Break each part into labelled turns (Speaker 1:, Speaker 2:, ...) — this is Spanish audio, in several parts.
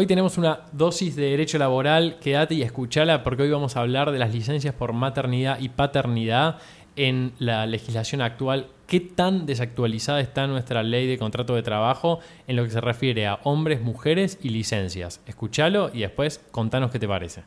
Speaker 1: Hoy tenemos una dosis de derecho laboral, quédate y escúchala porque hoy vamos a hablar de las licencias por maternidad y paternidad en la legislación actual. ¿Qué tan desactualizada está nuestra ley de contrato de trabajo en lo que se refiere a hombres, mujeres y licencias? Escúchalo y después contanos qué te parece.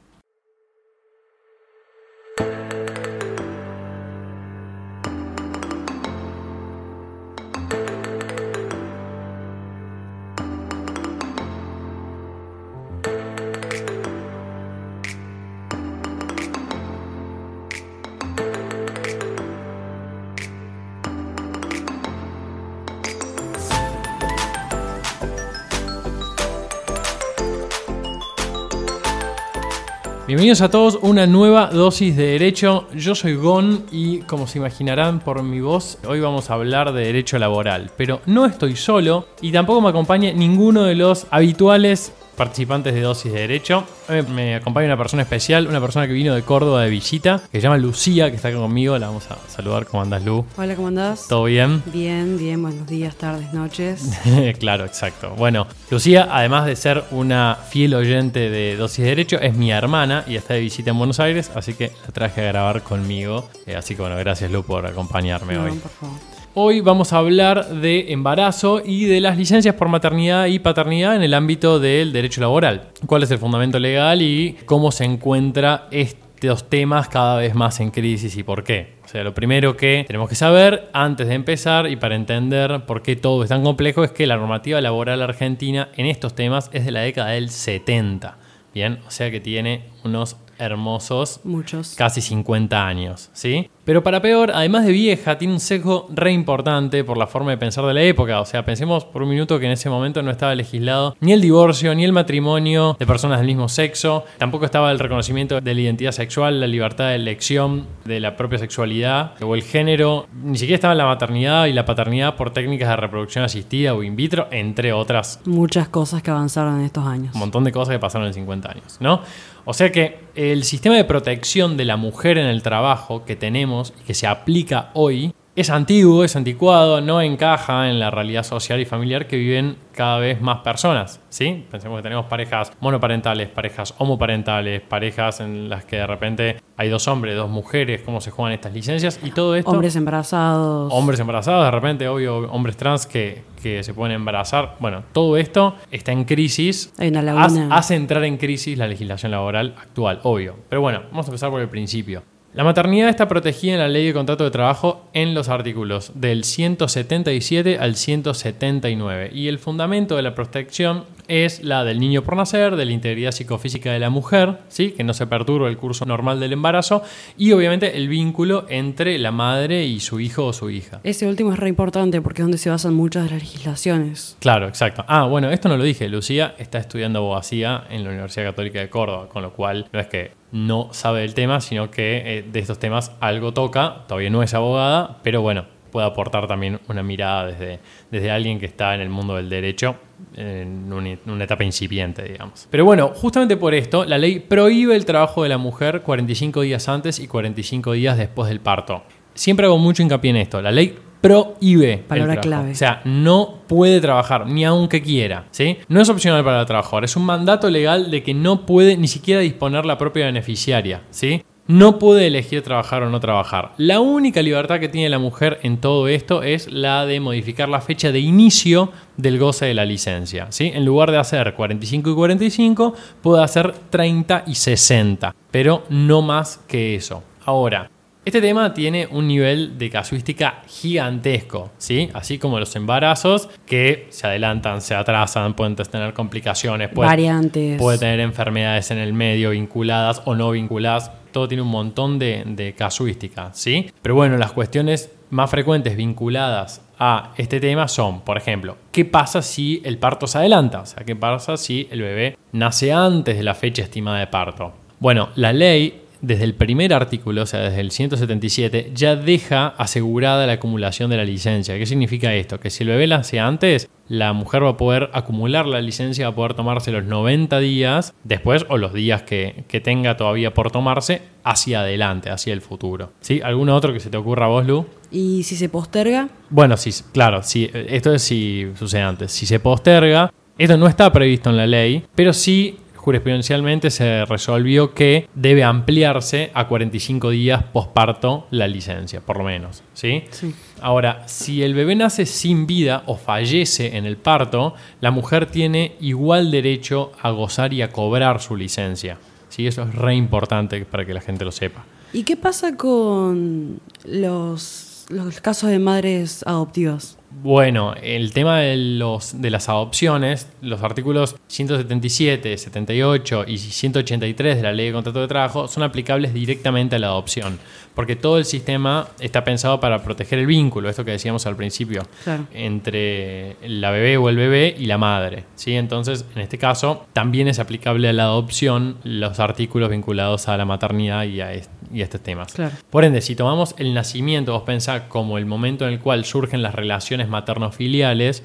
Speaker 1: Bienvenidos a todos, una nueva dosis de derecho. Yo soy Gon y como se imaginarán por mi voz, hoy vamos a hablar de derecho laboral. Pero no estoy solo y tampoco me acompaña ninguno de los habituales participantes de Dosis de Derecho. me acompaña una persona especial, una persona que vino de Córdoba de visita, que se llama Lucía, que está conmigo. La vamos a saludar. ¿Cómo andás, Lu?
Speaker 2: Hola, ¿cómo andás?
Speaker 1: ¿Todo bien?
Speaker 2: Bien, bien. Buenos días, tardes, noches.
Speaker 1: claro, exacto. Bueno, Lucía, además de ser una fiel oyente de Dosis de Derecho, es mi hermana y está de visita en Buenos Aires, así que la traje a grabar conmigo. Eh, así que bueno, gracias, Lu, por acompañarme hoy. Por favor. Hoy vamos a hablar de embarazo y de las licencias por maternidad y paternidad en el ámbito del derecho laboral. ¿Cuál es el fundamento legal y cómo se encuentra estos temas cada vez más en crisis y por qué? O sea, lo primero que tenemos que saber antes de empezar y para entender por qué todo es tan complejo es que la normativa laboral argentina en estos temas es de la década del 70. Bien, o sea que tiene unos hermosos.
Speaker 2: Muchos.
Speaker 1: Casi 50 años, ¿sí? Pero para peor, además de vieja, tiene un sesgo re importante por la forma de pensar de la época. O sea, pensemos por un minuto que en ese momento no estaba legislado ni el divorcio, ni el matrimonio de personas del mismo sexo. Tampoco estaba el reconocimiento de la identidad sexual, la libertad de elección de la propia sexualidad o el género. Ni siquiera estaba la maternidad y la paternidad por técnicas de reproducción asistida o in vitro, entre otras.
Speaker 2: Muchas cosas que avanzaron en estos años.
Speaker 1: Un montón de cosas que pasaron en 50 años, ¿no? O sea que el sistema de protección de la mujer en el trabajo que tenemos y que se aplica hoy es antiguo, es anticuado, no encaja en la realidad social y familiar que viven cada vez más personas, ¿sí? Pensemos que tenemos parejas monoparentales, parejas homoparentales, parejas en las que de repente hay dos hombres, dos mujeres, cómo se juegan estas licencias y todo esto.
Speaker 2: Hombres embarazados.
Speaker 1: Hombres embarazados, de repente, obvio, hombres trans que, que se pueden embarazar. Bueno, todo esto está en crisis.
Speaker 2: Hay una
Speaker 1: hace entrar en crisis la legislación laboral actual, obvio. Pero bueno, vamos a empezar por el principio. La maternidad está protegida en la ley de contrato de trabajo en los artículos del 177 al 179 y el fundamento de la protección es la del niño por nacer, de la integridad psicofísica de la mujer, ¿sí? que no se perturbe el curso normal del embarazo y obviamente el vínculo entre la madre y su hijo o su hija.
Speaker 2: Ese último es re importante porque es donde se basan muchas de las legislaciones.
Speaker 1: Claro, exacto. Ah, bueno, esto no lo dije, Lucía está estudiando abogacía en la Universidad Católica de Córdoba, con lo cual no es que no sabe del tema, sino que eh, de estos temas algo toca, todavía no es abogada, pero bueno, puede aportar también una mirada desde, desde alguien que está en el mundo del derecho en una, etapa incipiente, digamos. Pero bueno, justamente por esto, la ley prohíbe el trabajo de la mujer 45 días antes y 45 días después del parto. Siempre hago mucho hincapié en esto. La ley prohíbe.
Speaker 2: Palabra clave.
Speaker 1: O sea, no puede trabajar, ni aunque quiera. ¿sí? No es opcional para el trabajador, es un mandato legal de que no puede ni siquiera disponer la propia beneficiaria. ¿sí? No puede elegir trabajar o no trabajar. La única libertad que tiene la mujer en todo esto es la de modificar la fecha de inicio del goce de la licencia. ¿sí? En lugar de hacer 45 y 45, puede hacer 30 y 60, pero no más que eso. Ahora, este tema tiene un nivel de casuística gigantesco, ¿sí? Así como los embarazos que se adelantan, se atrasan, pueden tener complicaciones,
Speaker 2: variantes.
Speaker 1: Puede tener enfermedades en el medio vinculadas o no vinculadas. Todo tiene un montón de, de casuística, ¿sí? Pero bueno, las cuestiones más frecuentes vinculadas a este tema son, por ejemplo, ¿qué pasa si el parto se adelanta? O sea, ¿qué pasa si el bebé nace antes de la fecha estimada de parto? Bueno, la ley desde el primer artículo, o sea, desde el 177, ya deja asegurada la acumulación de la licencia. ¿Qué significa esto? Que si el bebé nace antes, la mujer va a poder acumular la licencia, va a poder tomarse los 90 días después o los días que, tenga todavía por tomarse hacia adelante, hacia el futuro. ¿Sí? ¿Alguno otro que se te ocurra a vos, Lu?
Speaker 2: ¿Y si se posterga?
Speaker 1: Bueno, sí, claro, sí, esto es si sucede antes. Si se posterga, Esto no está previsto en la ley, pero sí jurisprudencialmente se resolvió que debe ampliarse a 45 días posparto la licencia, por lo menos. ¿sí?
Speaker 2: Sí.
Speaker 1: Ahora, si el bebé nace sin vida o fallece en el parto, la mujer tiene igual derecho a gozar y a cobrar su licencia. ¿sí? Eso es re importante para que la gente lo sepa.
Speaker 2: ¿Y qué pasa con los, los casos de madres adoptivas?
Speaker 1: Bueno, el tema de, los, de las adopciones, los artículos 177, 78 y 183 de la Ley de Contrato de Trabajo son aplicables directamente a la adopción, porque todo el sistema está pensado para proteger el vínculo, esto que decíamos al principio,
Speaker 2: Claro.
Speaker 1: entre la bebé o el bebé y la madre. ¿sí? Entonces, en este caso, también es aplicable a la adopción los artículos vinculados a la maternidad y a, y estos temas.
Speaker 2: Claro.
Speaker 1: Por ende, si tomamos el nacimiento, vos pensás como el momento en el cual surgen las relaciones materno-filiales,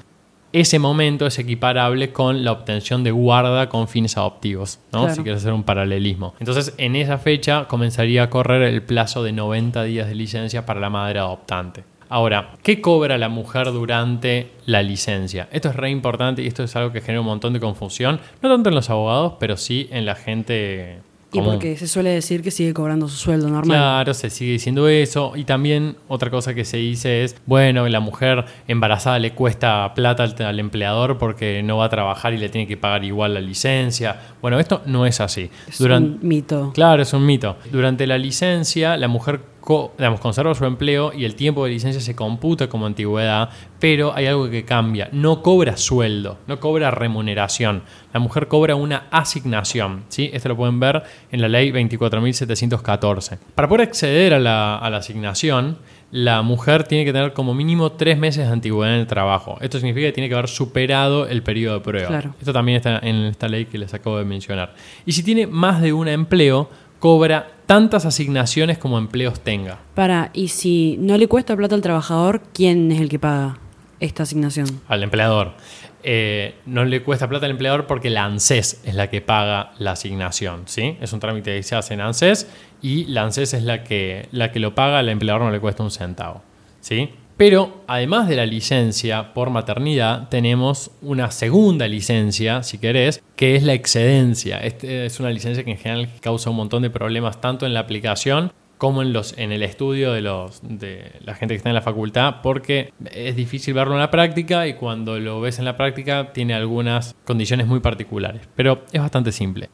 Speaker 1: ese momento es equiparable con la obtención de guarda con fines adoptivos, ¿no?
Speaker 2: Claro.
Speaker 1: Si quieres hacer un paralelismo. Entonces, en esa fecha comenzaría a correr el plazo de 90 días de licencia para la madre adoptante. Ahora, ¿qué cobra la mujer durante la licencia? Esto es re importante y esto es algo que genera un montón de confusión, no tanto en los abogados, pero sí en la gente
Speaker 2: Y porque se suele decir que sigue cobrando su sueldo normal.
Speaker 1: Claro, se sigue diciendo eso. Y también otra cosa que se dice es, bueno, la mujer embarazada le cuesta plata al, al empleador porque no va a trabajar y le tiene que pagar igual la licencia. Bueno, esto no es así.
Speaker 2: Es un mito.
Speaker 1: Claro, es un mito. Durante la licencia, la mujer co- digamos, conserva su empleo y el tiempo de licencia se computa como antigüedad, pero hay algo que cambia. No cobra sueldo, no cobra remuneración. La mujer cobra una asignación. ¿sí? Esto lo pueden ver en la ley 24.714. Para poder acceder a la, a la asignación, la mujer tiene que tener como mínimo tres meses de antigüedad en el trabajo. Esto significa que tiene que haber superado el periodo de prueba.
Speaker 2: Claro.
Speaker 1: Esto también está en esta ley que les acabo de mencionar. Y si tiene más de un empleo, cobra tantas asignaciones como empleos tenga.
Speaker 2: Para, y si no le cuesta plata al trabajador, ¿quién es el que paga esta asignación?
Speaker 1: al empleador. Eh, no le cuesta plata al empleador porque la ANSES es la que paga la asignación. ¿sí? Es un trámite que se hace en ANSES y la ANSES es la que, la que lo paga, al empleador no le cuesta un centavo. ¿sí? Pero además de la licencia por maternidad, tenemos una segunda licencia, si querés, que es la excedencia. Este es una licencia que en general causa un montón de problemas tanto en la aplicación como en, los, en el estudio de, los, de la gente que está en la facultad, porque es difícil verlo en la práctica y cuando lo ves en la práctica tiene algunas condiciones muy particulares, pero es bastante simple.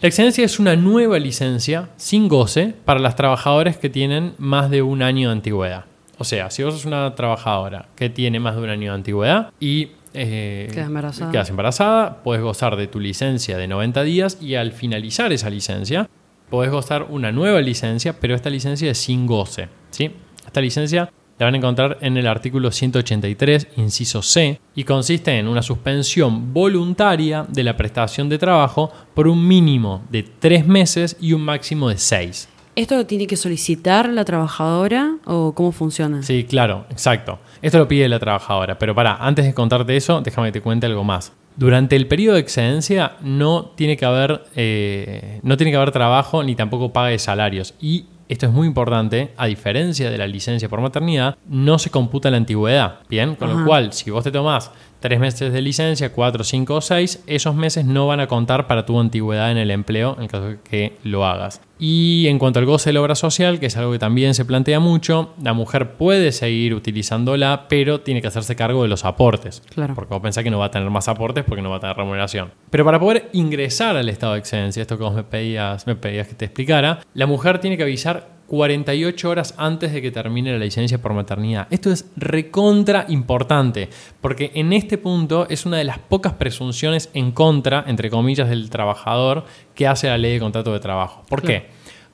Speaker 1: La excedencia es una nueva licencia sin goce para las trabajadoras que tienen más de un año de antigüedad. O sea, si vos sos una trabajadora que tiene más de un año de antigüedad y eh,
Speaker 2: Quedas embarazada.
Speaker 1: quedas embarazada, puedes gozar de tu licencia de 90 días y al finalizar esa licencia podés gozar una nueva licencia, pero esta licencia es sin goce. ¿sí? Esta licencia la van a encontrar en el artículo 183, inciso C, y consiste en una suspensión voluntaria de la prestación de trabajo por un mínimo de tres meses y un máximo de seis.
Speaker 2: ¿Esto lo tiene que solicitar la trabajadora o cómo funciona?
Speaker 1: Sí, claro, exacto. Esto lo pide la trabajadora. Pero para, antes de contarte eso, déjame que te cuente algo más. Durante el periodo de excedencia no tiene que haber, eh, no tiene que haber trabajo ni tampoco paga de salarios. Y esto es muy importante, a diferencia de la licencia por maternidad, no se computa la antigüedad. Bien, con lo cual, si vos te tomás tres meses de licencia, cuatro, cinco o seis, esos meses no van a contar para tu antigüedad en el empleo en caso de que lo hagas. Y en cuanto al goce de la obra social, que es algo que también se plantea mucho, la mujer puede seguir utilizándola, pero tiene que hacerse cargo de los aportes.
Speaker 2: Claro.
Speaker 1: Porque vos pensás que no va a tener más aportes porque no va a tener remuneración. Pero para poder ingresar al estado de excedencia, esto que vos me pedías, me pedías que te explicara, la mujer tiene que avisar 48 horas antes de que termine la licencia por maternidad. Esto es recontra importante, porque en este punto es una de las pocas presunciones en contra, entre comillas, del trabajador que hace la ley de contrato de trabajo. ¿Por
Speaker 2: Claro.
Speaker 1: qué?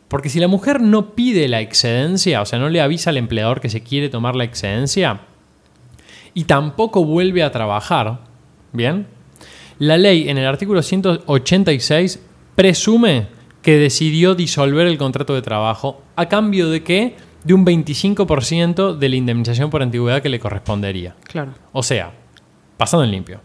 Speaker 1: Porque si la mujer no pide la excedencia, o sea, no le avisa al empleador que se quiere tomar la excedencia, y tampoco vuelve a trabajar, ¿bien? La ley en el artículo 186 presume que decidió disolver el contrato de trabajo a cambio de qué? De un 25% de la indemnización por antigüedad que le correspondería.
Speaker 2: Claro.
Speaker 1: O sea, pasando en limpio.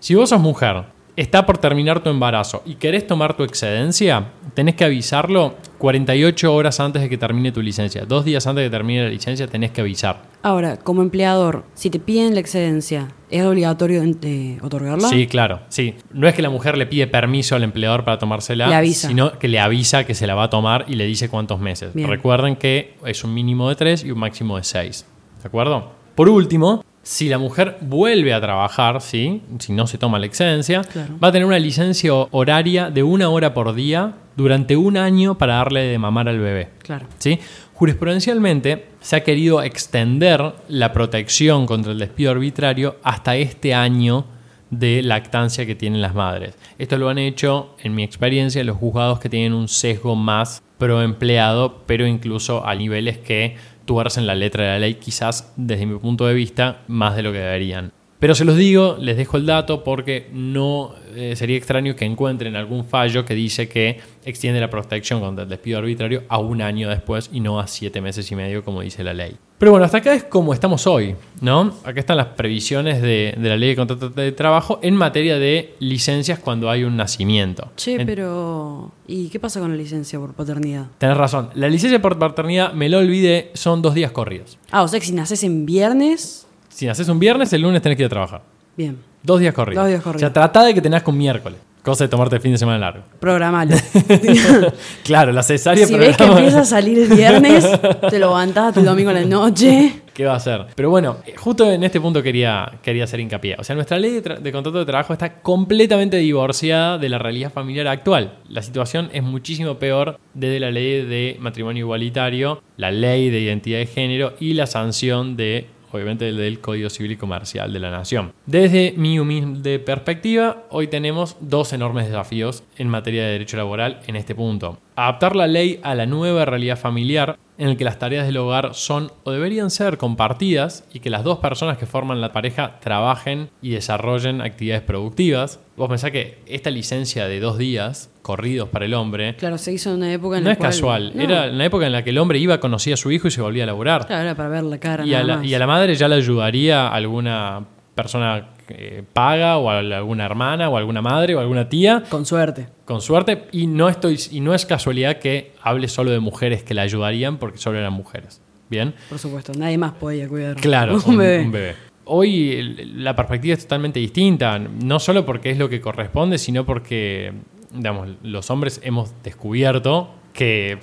Speaker 1: Si vos sos mujer está por terminar tu embarazo y querés tomar tu excedencia, tenés que avisarlo 48 horas antes de que termine tu licencia. Dos días antes de que termine la licencia tenés que avisar.
Speaker 2: Ahora, como empleador, si te piden la excedencia, ¿es obligatorio eh, otorgarla?
Speaker 1: Sí, claro. Sí. No es que la mujer le pide permiso al empleador para tomársela,
Speaker 2: Le avisa.
Speaker 1: sino que le avisa que se la va a tomar y le dice cuántos meses.
Speaker 2: Bien.
Speaker 1: Recuerden que es un mínimo de tres y un máximo de seis. ¿De acuerdo? Por último, si la mujer vuelve a trabajar, ¿sí? si no se toma la excedencia,
Speaker 2: Claro.
Speaker 1: va a tener una licencia horaria de una hora por día durante un año para darle de mamar al bebé.
Speaker 2: Claro.
Speaker 1: ¿sí? Jurisprudencialmente se ha querido extender la protección contra el despido arbitrario hasta este año de lactancia que tienen las madres. Esto lo han hecho, en mi experiencia, los juzgados que tienen un sesgo más pro empleado, pero incluso a niveles que tuercen la letra de la ley, quizás desde mi punto de vista, más de lo que deberían. Pero se los digo, les dejo el dato porque no eh, sería extraño que encuentren algún fallo que dice que extiende la protección contra el despido arbitrario a un año después y no a siete meses y medio como dice la ley. Pero bueno, hasta acá es como estamos hoy, ¿no? Acá están las previsiones de, de la ley de contrato de trabajo en materia de licencias cuando hay un nacimiento.
Speaker 2: Che,
Speaker 1: En-
Speaker 2: pero. ¿Y qué pasa con la licencia por paternidad?
Speaker 1: Tenés razón. La licencia por paternidad, me lo olvidé, son dos días corridos.
Speaker 2: Ah, o sea que si naces en viernes.
Speaker 1: Si naces un viernes, el lunes tenés que ir a trabajar.
Speaker 2: Bien,
Speaker 1: Dos días corridos.
Speaker 2: Dos días corridos.
Speaker 1: O sea, tratá de que tenés con miércoles. Cosa de tomarte el fin de semana largo.
Speaker 2: programalo.
Speaker 1: Claro, la cesárea
Speaker 2: si ves que empieza a salir el viernes, te lo aguantás el domingo a la noche.
Speaker 1: ¿Qué va a hacer? Pero bueno, eh, justo en este punto quería, quería hacer hincapié. O sea, nuestra ley de, de contrato de trabajo está completamente divorciada de la realidad familiar actual. La situación es muchísimo peor desde la ley de matrimonio igualitario, la ley de identidad de género y la sanción de, obviamente, del- Código Civil y Comercial de la Nación. Desde mi humilde perspectiva, hoy tenemos dos enormes desafíos en materia de derecho laboral en este punto. Adaptar la ley a la nueva realidad familiar en el que las tareas del hogar son o deberían ser compartidas y que las dos personas que forman la pareja trabajen y desarrollen actividades productivas. Vos pensás que esta licencia de dos días corridos para el hombre
Speaker 2: Claro, se hizo en una época en
Speaker 1: no
Speaker 2: la
Speaker 1: es
Speaker 2: cual-
Speaker 1: casual.
Speaker 2: No,
Speaker 1: Era la época en la que el hombre iba, conocía a su hijo y se volvía a laburar.
Speaker 2: Claro, era para ver la cara.
Speaker 1: y, a la,
Speaker 2: más.
Speaker 1: y a la madre ya le ayudaría alguna persona que paga o a alguna hermana o alguna madre o alguna tía
Speaker 2: Con suerte.
Speaker 1: con suerte y no estoy y no es casualidad que hable solo de mujeres que la ayudarían porque solo eran mujeres. Bien.
Speaker 2: Por supuesto, nadie más podía cuidar.
Speaker 1: Claro,
Speaker 2: un bebé.
Speaker 1: un bebé. Hoy la perspectiva es totalmente distinta, no solo porque es lo que corresponde, sino porque digamos, los hombres hemos descubierto que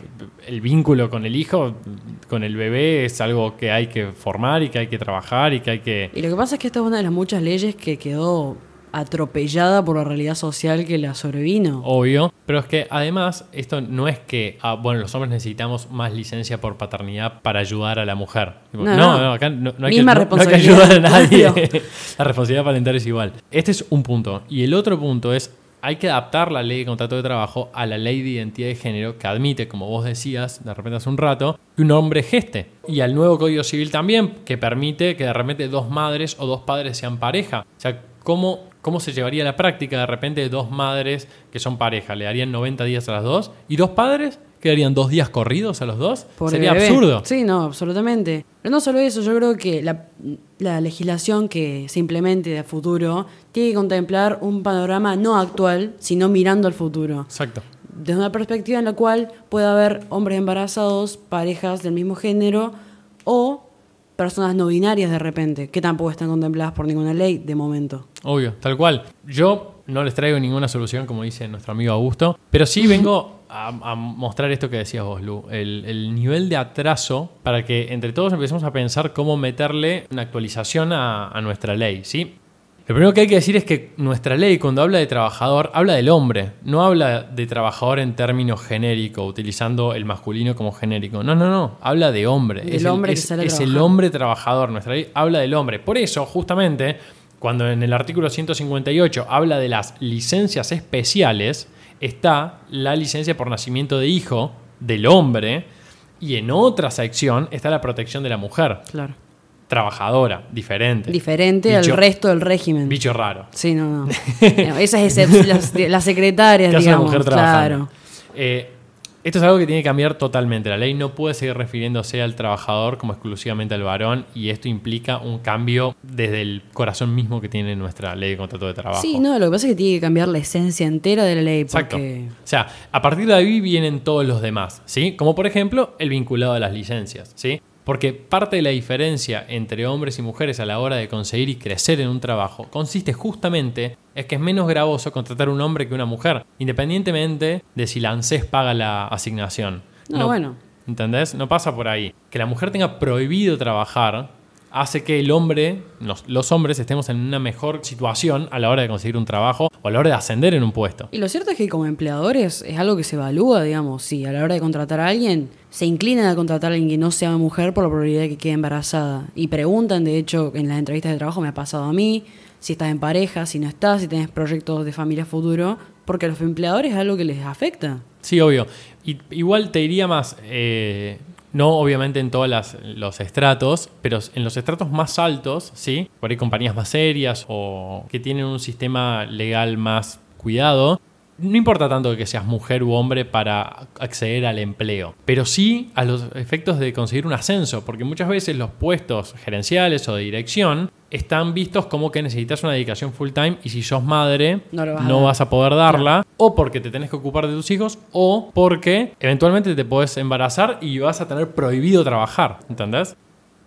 Speaker 1: el vínculo con el hijo, con el bebé, es algo que hay que formar y que hay que trabajar y que hay que...
Speaker 2: Y lo que pasa es que esta es una de las muchas leyes que quedó atropellada por la realidad social que la sobrevino.
Speaker 1: Obvio, pero es que además esto no es que, ah, bueno, los hombres necesitamos más licencia por paternidad para ayudar a la mujer.
Speaker 2: No,
Speaker 1: no, no,
Speaker 2: no.
Speaker 1: acá no, hay, que, no- hay que ayudar a nadie. la responsabilidad parental es igual. Este es un punto. Y el otro punto es, hay que adaptar la ley de contrato de trabajo a la ley de identidad de género que admite, como vos decías de repente hace un rato, que un hombre geste. Y al nuevo Código Civil también, que permite que de repente dos madres o dos padres sean pareja. O sea, ¿cómo, cómo se llevaría la práctica de repente dos madres que son pareja? ¿Le darían 90 días a las dos? ¿Y dos padres? ¿Quedarían dos días corridos a los dos? Sería
Speaker 2: bebé.
Speaker 1: absurdo.
Speaker 2: Sí, no, absolutamente. Pero no solo eso, yo creo que la, la legislación que se implemente de futuro tiene que contemplar un panorama no actual, sino mirando al futuro.
Speaker 1: Exacto.
Speaker 2: Desde una perspectiva en la cual puede haber hombres embarazados, parejas del mismo género o personas no binarias de repente, que tampoco están contempladas por ninguna ley de momento.
Speaker 1: Obvio, tal cual. Yo no les traigo ninguna solución, como dice nuestro amigo Augusto, pero sí vengo a, a mostrar esto que decías vos, Lu, el, el nivel de atraso para que entre todos empecemos a pensar cómo meterle una actualización a, a nuestra ley, ¿sí? Lo primero que hay que decir es que nuestra ley, cuando habla de trabajador, habla del hombre, no habla de trabajador en términos genéricos, utilizando el masculino como genérico. No, no, no, habla de hombre. Es el-
Speaker 2: hombre que
Speaker 1: es- el hombre trabajador. Nuestra ley habla del hombre. Por eso, justamente, cuando en el artículo 158 habla de las licencias especiales, está la licencia por nacimiento de hijo del hombre y en otra sección está la protección de la mujer,
Speaker 2: Claro.
Speaker 1: Trabajadora, diferente.
Speaker 2: Diferente
Speaker 1: Bicho-
Speaker 2: al resto del régimen.
Speaker 1: Bicho raro.
Speaker 2: Sí, no, no. No, Esas es las, las secretarias,
Speaker 1: ¿Qué hace una
Speaker 2: digamos.
Speaker 1: mujer
Speaker 2: claro.
Speaker 1: Eh, Esto es algo que tiene que cambiar totalmente. La ley no puede seguir refiriéndose al trabajador como exclusivamente al varón y esto implica un cambio desde el corazón mismo que tiene nuestra ley de contrato de trabajo.
Speaker 2: Sí, no, lo que pasa es que tiene que cambiar la esencia entera de la ley.
Speaker 1: Exacto.
Speaker 2: Porque...
Speaker 1: O sea, a partir de ahí vienen todos los demás, ¿sí? Como por ejemplo el vinculado a las licencias, ¿sí? Porque parte de la diferencia entre hombres y mujeres a la hora de conseguir y crecer en un trabajo consiste justamente en que es menos gravoso contratar un hombre que una mujer, independientemente de si la ANSES paga la asignación.
Speaker 2: No, bueno.
Speaker 1: ¿Entendés? No pasa por ahí. Que la mujer tenga prohibido trabajar hace que el hombre, los, los hombres, estemos en una mejor situación a la hora de conseguir un trabajo o a la hora de ascender en un puesto.
Speaker 2: Y lo cierto es que como empleadores es algo que se evalúa, digamos, si a la hora de contratar a alguien se inclinan a contratar a alguien que no sea mujer por la probabilidad de que quede embarazada. Y preguntan, de hecho, en las entrevistas de trabajo me ha pasado a mí, si estás en pareja, si no estás, si tienes proyectos de familia futuro, porque a los empleadores es algo que les afecta.
Speaker 1: Sí, obvio. Y, igual te diría más, eh, no obviamente en todos los estratos, pero en los estratos más altos, ¿sí? Por ahí compañías más serias o que tienen un sistema legal más cuidado. No importa tanto que seas mujer u hombre para acceder al empleo, pero sí a los efectos de conseguir un ascenso, porque muchas veces los puestos gerenciales o de dirección están vistos como que necesitas una dedicación full time y si sos madre
Speaker 2: No vas a
Speaker 1: poder darla, o porque te tenés que ocupar de tus hijos, o porque eventualmente te podés embarazar y vas a tener prohibido trabajar, ¿entendés?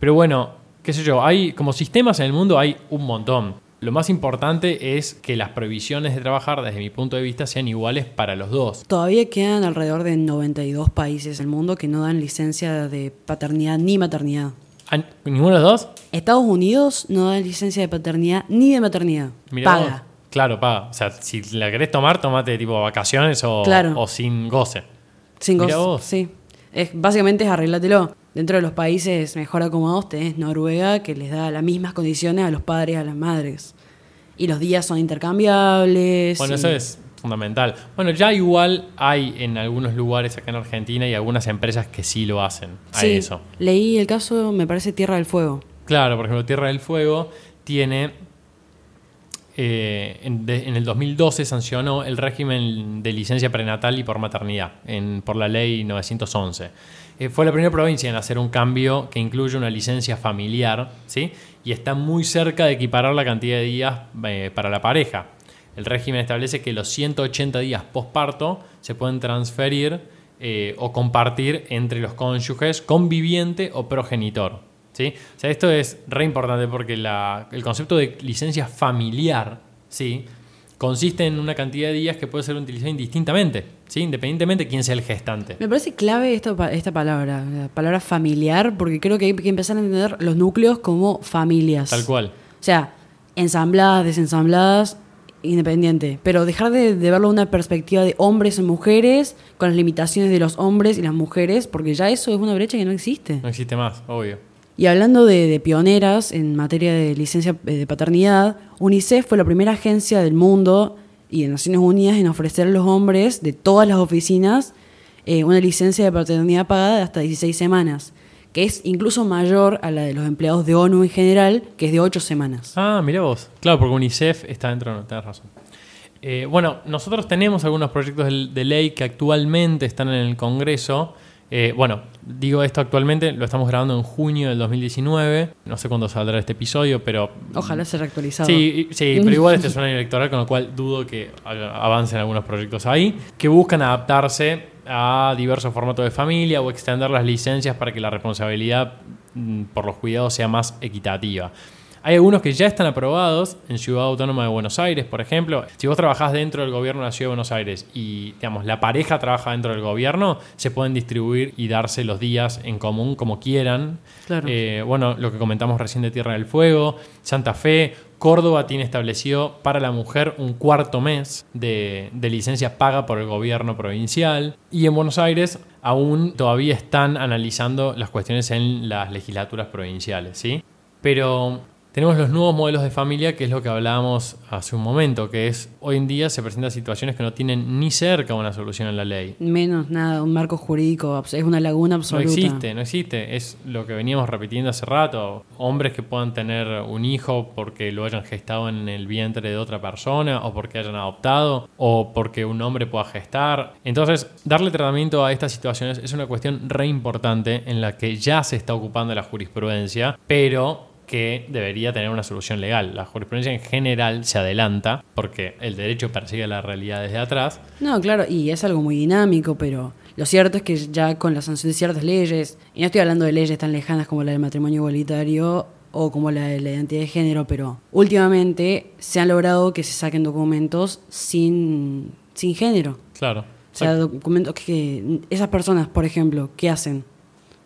Speaker 1: Pero bueno, qué sé yo, hay como sistemas en el mundo hay un montón. Lo más importante es que las prohibiciones de trabajar, desde mi punto de vista, sean iguales para los dos.
Speaker 2: Todavía quedan alrededor de 92 países del mundo que no dan licencia de paternidad ni maternidad.
Speaker 1: ¿Ninguno de los dos?
Speaker 2: Estados Unidos no da licencia de paternidad ni de maternidad.
Speaker 1: Mirá
Speaker 2: Paga.
Speaker 1: vos. Claro, paga. O sea, si la querés tomar, tomate tipo vacaciones o,
Speaker 2: Claro.
Speaker 1: o sin goce.
Speaker 2: Sin
Speaker 1: Mirá
Speaker 2: goce.
Speaker 1: vos.
Speaker 2: Sí. Es, básicamente es arreglátelo. Dentro de los países mejor acomodados tenés Noruega, que les da las mismas condiciones a los padres y a las madres. Y los días son intercambiables.
Speaker 1: Bueno,
Speaker 2: y-
Speaker 1: eso es fundamental. Bueno, ya igual hay en algunos lugares acá en Argentina y algunas empresas que sí lo hacen a
Speaker 2: Sí,
Speaker 1: eso.
Speaker 2: leí el caso, me parece Tierra del Fuego.
Speaker 1: Claro, por ejemplo, Tierra del Fuego tiene. eh, en, de- en el 2012 sancionó el régimen de licencia prenatal y por maternidad en- por la ley 911. Eh, fue la primera provincia en hacer un cambio que incluye una licencia familiar, ¿sí? Y está muy cerca de equiparar la cantidad de días eh, para la pareja. El régimen establece que los 180 días posparto se pueden transferir eh, o compartir entre los cónyuges, conviviente o progenitor. ¿sí? O sea, esto es re importante porque el concepto de licencia familiar ¿sí? Consiste en una cantidad de días que puede ser utilizada indistintamente, ¿sí? independientemente de quién sea el gestante.
Speaker 2: Me parece clave esta, esta palabra, la palabra familiar, porque creo que hay que empezar a entender los núcleos como familias.
Speaker 1: Tal cual.
Speaker 2: O sea, ensambladas, desensambladas, independiente. Pero dejar de, de verlo de una perspectiva de hombres y mujeres, con las limitaciones de los hombres y las mujeres, porque ya eso es una brecha que no existe.
Speaker 1: No existe más, obvio.
Speaker 2: Y hablando de, pioneras en materia de licencia eh, de paternidad, UNICEF fue la primera agencia del mundo y de Naciones Unidas en ofrecer a los hombres de todas las oficinas eh, una licencia de paternidad pagada de hasta 16 semanas, que es incluso mayor a la de los empleados de ONU en general, que es de 8 semanas.
Speaker 1: Ah, mira vos. Claro, porque UNICEF está dentro, no, tenés razón. Eh, bueno, nosotros tenemos algunos proyectos de ley que actualmente están en el Congreso. Eh, bueno, digo esto actualmente, lo estamos grabando en junio del 2019. No sé cuándo saldrá este episodio, pero.
Speaker 2: Ojalá ser actualizado.
Speaker 1: Sí, sí, pero igual este es un año electoral, con lo cual dudo que avancen algunos proyectos ahí, que buscan adaptarse a diversos formatos de familia o extender las licencias para que la responsabilidad mm, por los cuidados sea más equitativa. Hay algunos que ya están aprobados en Ciudad Autónoma de Buenos Aires, por ejemplo. Si vos trabajás dentro del gobierno de la Ciudad de Buenos Aires y, digamos, la pareja trabaja dentro del gobierno, se pueden distribuir y darse los días en común como quieran.
Speaker 2: Claro.
Speaker 1: Eh, bueno, lo que comentamos recién de Tierra del Fuego, Santa Fe, Córdoba tiene establecido para la mujer un cuarto mes de, de licencia paga por el gobierno provincial. Y en Buenos Aires aún todavía están analizando las cuestiones en las legislaturas provinciales, ¿sí? Pero Tenemos los nuevos modelos de familia, que es lo que hablábamos hace un momento, que es hoy en día se presentan situaciones que no tienen ni cerca una solución en la ley.
Speaker 2: Menos nada, un marco jurídico, es una laguna absoluta.
Speaker 1: No existe, no existe. Es lo que veníamos repitiendo hace rato. Hombres que puedan tener un hijo porque lo hayan gestado en el vientre de otra persona, o porque hayan adoptado, o porque un hombre pueda gestar. Entonces, darle tratamiento a estas situaciones es una cuestión re importante en la que ya se está ocupando la jurisprudencia, pero que debería tener una solución legal. La jurisprudencia en general se adelanta porque el derecho persigue la realidad desde atrás.
Speaker 2: No, claro, y es algo muy dinámico, pero lo cierto es que ya con la sanción de ciertas leyes, y no estoy hablando de leyes tan lejanas como la del matrimonio igualitario o como la de la identidad de género, pero últimamente se han logrado que se saquen documentos sin, sin género.
Speaker 1: Claro.
Speaker 2: O sea, documentos que esas personas, por ejemplo, ¿qué hacen?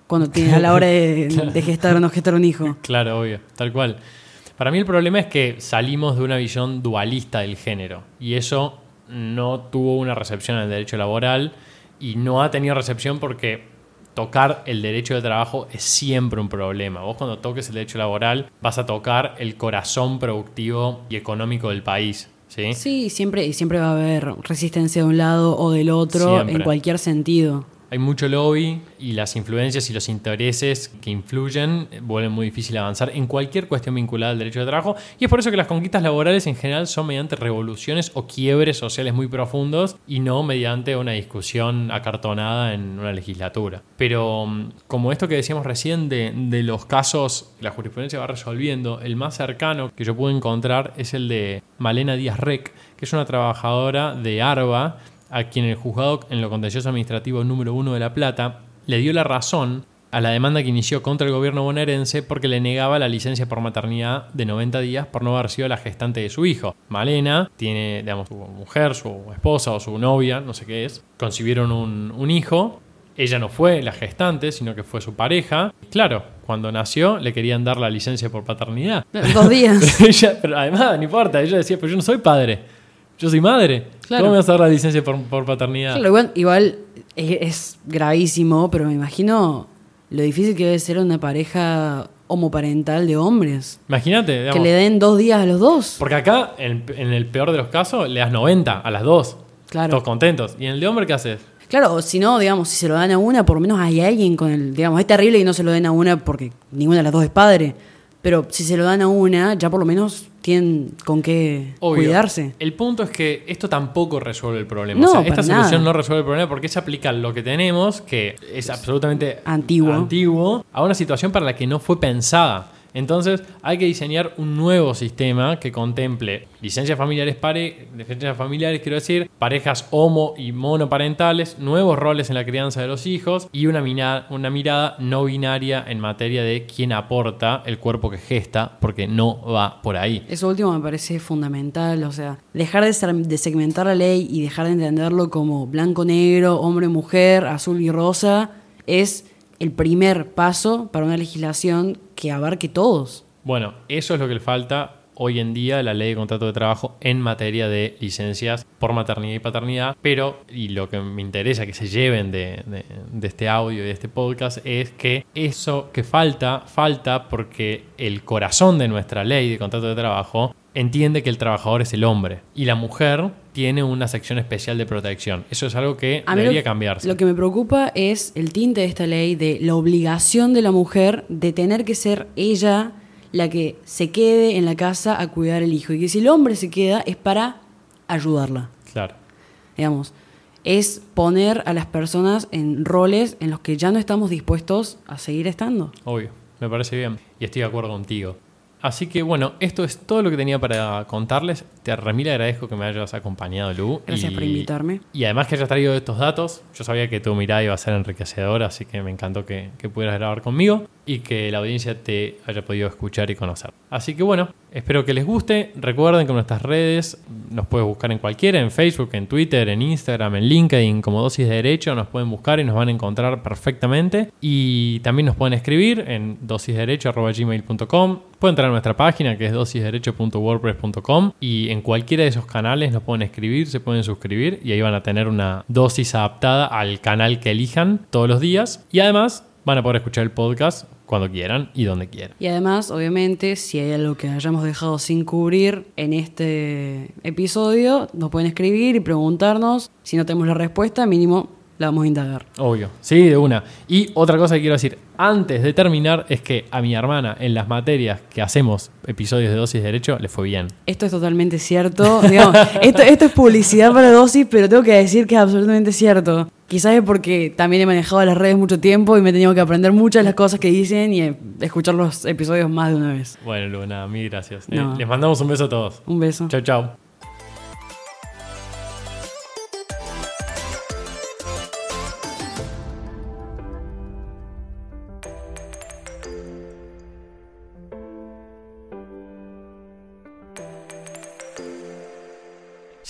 Speaker 2: Cuando tiene a la hora de, gestar o no gestar un hijo.
Speaker 1: Claro, obvio, tal cual. Para mí el problema es que salimos de una visión dualista del género y eso no tuvo una recepción en el derecho laboral y no ha tenido recepción porque tocar el derecho de trabajo es siempre un problema. Vos cuando toques el derecho laboral vas a tocar el corazón productivo y económico del país. Sí,
Speaker 2: sí siempre, y siempre va a haber resistencia de un lado o del otro en cualquier sentido
Speaker 1: hay mucho lobby y las influencias y los intereses que influyen vuelven muy difícil avanzar en cualquier cuestión vinculada al derecho de trabajo y es por eso que las conquistas laborales en general son mediante revoluciones o quiebres sociales muy profundos y no mediante una discusión acartonada en una legislatura. Pero mm, como esto que decíamos recién de, de los casos que la jurisprudencia va resolviendo, el más cercano que yo pude encontrar es el de Malena Díaz Rec, que es una trabajadora de ARBA a quien el juzgado en lo contencioso administrativo número uno de La Plata le dio la razón a la demanda que inició contra el gobierno bonaerense porque le negaba la licencia por maternidad de 90 días por no haber sido la gestante de su hijo. Malena tiene, digamos, su mujer, su esposa o su novia, no sé qué es, concibieron un, hijo. Ella no fue la gestante, sino que fue su pareja. Claro, cuando nació le querían dar la licencia por paternidad.
Speaker 2: Dos días.
Speaker 1: pero además, no importa, ella decía, pero yo no soy padre. Yo soy madre. ¿Cómo me vas a dar la licencia por, paternidad?
Speaker 2: igual, es, gravísimo, pero me imagino lo difícil que debe ser una pareja homoparental de hombres.
Speaker 1: Imagínate.
Speaker 2: Que le den dos días a los dos.
Speaker 1: Porque acá, en, el peor de los casos, le das 90 a las dos. Claro. Todos contentos. ¿Y en el de hombre qué haces?
Speaker 2: Claro, si no, digamos, si se lo dan a una, por lo menos hay alguien con el. Digamos, es terrible que no se lo den a una porque ninguna de las dos es padre. Pero si se lo dan a una, ya por lo menos tienen con qué cuidarse.
Speaker 1: El punto es que esto tampoco resuelve el problema. o sea, esta solución no resuelve el problema porque se aplica lo que tenemos, que es absolutamente
Speaker 2: antiguo.
Speaker 1: antiguo, a una situación para la que no fue pensada. Entonces hay que diseñar un nuevo sistema que contemple licencias familiares, pare, licencias familiares, quiero decir, parejas homo y monoparentales, nuevos roles en la crianza de los hijos y una, mirada, una mirada no binaria en materia de quién aporta el cuerpo que gesta, porque no va por ahí.
Speaker 2: Eso último me parece fundamental, o sea, dejar de, de segmentar la ley y dejar de entenderlo como blanco-negro, hombre-mujer, azul y rosa, es el primer paso para una legislación que abarque todos.
Speaker 1: Bueno, eso es lo que le falta hoy en día la ley de contrato de trabajo en materia de licencias por maternidad y paternidad, pero, y lo que me interesa que se lleven de, de, este audio y de este podcast es que eso que falta, falta porque el corazón de nuestra ley de contrato de trabajo entiende que el trabajador es el hombre y la mujer tiene una sección especial de protección. Eso es algo que debería cambiarse.
Speaker 2: Lo que me preocupa es el tinte de esta ley de la obligación de la mujer de tener que ser ella la que se quede en la casa a cuidar el hijo y que si el hombre se queda es para ayudarla.
Speaker 1: Claro.
Speaker 2: Digamos, es poner a las personas en roles en los que ya no estamos dispuestos a seguir estando.
Speaker 1: Obvio, me parece bien y estoy de acuerdo contigo. Así que bueno, esto es todo lo que tenía para contarles. Te remil agradezco que me hayas acompañado, Lu.
Speaker 2: Gracias por invitarme.
Speaker 1: Y además que hayas traído estos datos. Yo sabía que tu mirada iba a ser enriquecedora, así que me encantó que, que pudieras grabar conmigo y que la audiencia te haya podido escuchar y conocer. Así que bueno, espero que les guste. Recuerden que nuestras redes nos puedes buscar en cualquiera, en Facebook, en Twitter, en Instagram, en LinkedIn, como Dosis de Derecho, nos pueden buscar y nos van a encontrar perfectamente. Y también nos pueden escribir en dosisderecho.gmail.com. Pueden entrar a nuestra página que es dosisderecho.wordpress.com y en cualquiera de esos canales nos pueden escribir, se pueden suscribir y ahí van a tener una dosis adaptada al canal que elijan todos los días. Y además van a poder escuchar el podcast cuando quieran y donde quieran.
Speaker 2: Y además, obviamente, si hay algo que hayamos dejado sin cubrir en este episodio, nos pueden escribir y preguntarnos. Si no tenemos la respuesta, mínimo la vamos a indagar.
Speaker 1: Obvio, sí, de una. Y otra cosa que quiero decir antes de terminar es que a mi hermana en las materias que hacemos episodios de dosis de derecho le fue bien.
Speaker 2: Esto es totalmente cierto. Digamos, esto, esto es publicidad para dosis, pero tengo que decir que es absolutamente cierto. Quizás es porque también he manejado las redes mucho tiempo y me he tenido que aprender muchas de las cosas que dicen y eh, escuchar los episodios más de una vez.
Speaker 1: Bueno, Luna, mil gracias.
Speaker 2: No.
Speaker 1: Eh, Les mandamos un beso a todos.
Speaker 2: Un beso.
Speaker 1: Chau, chau.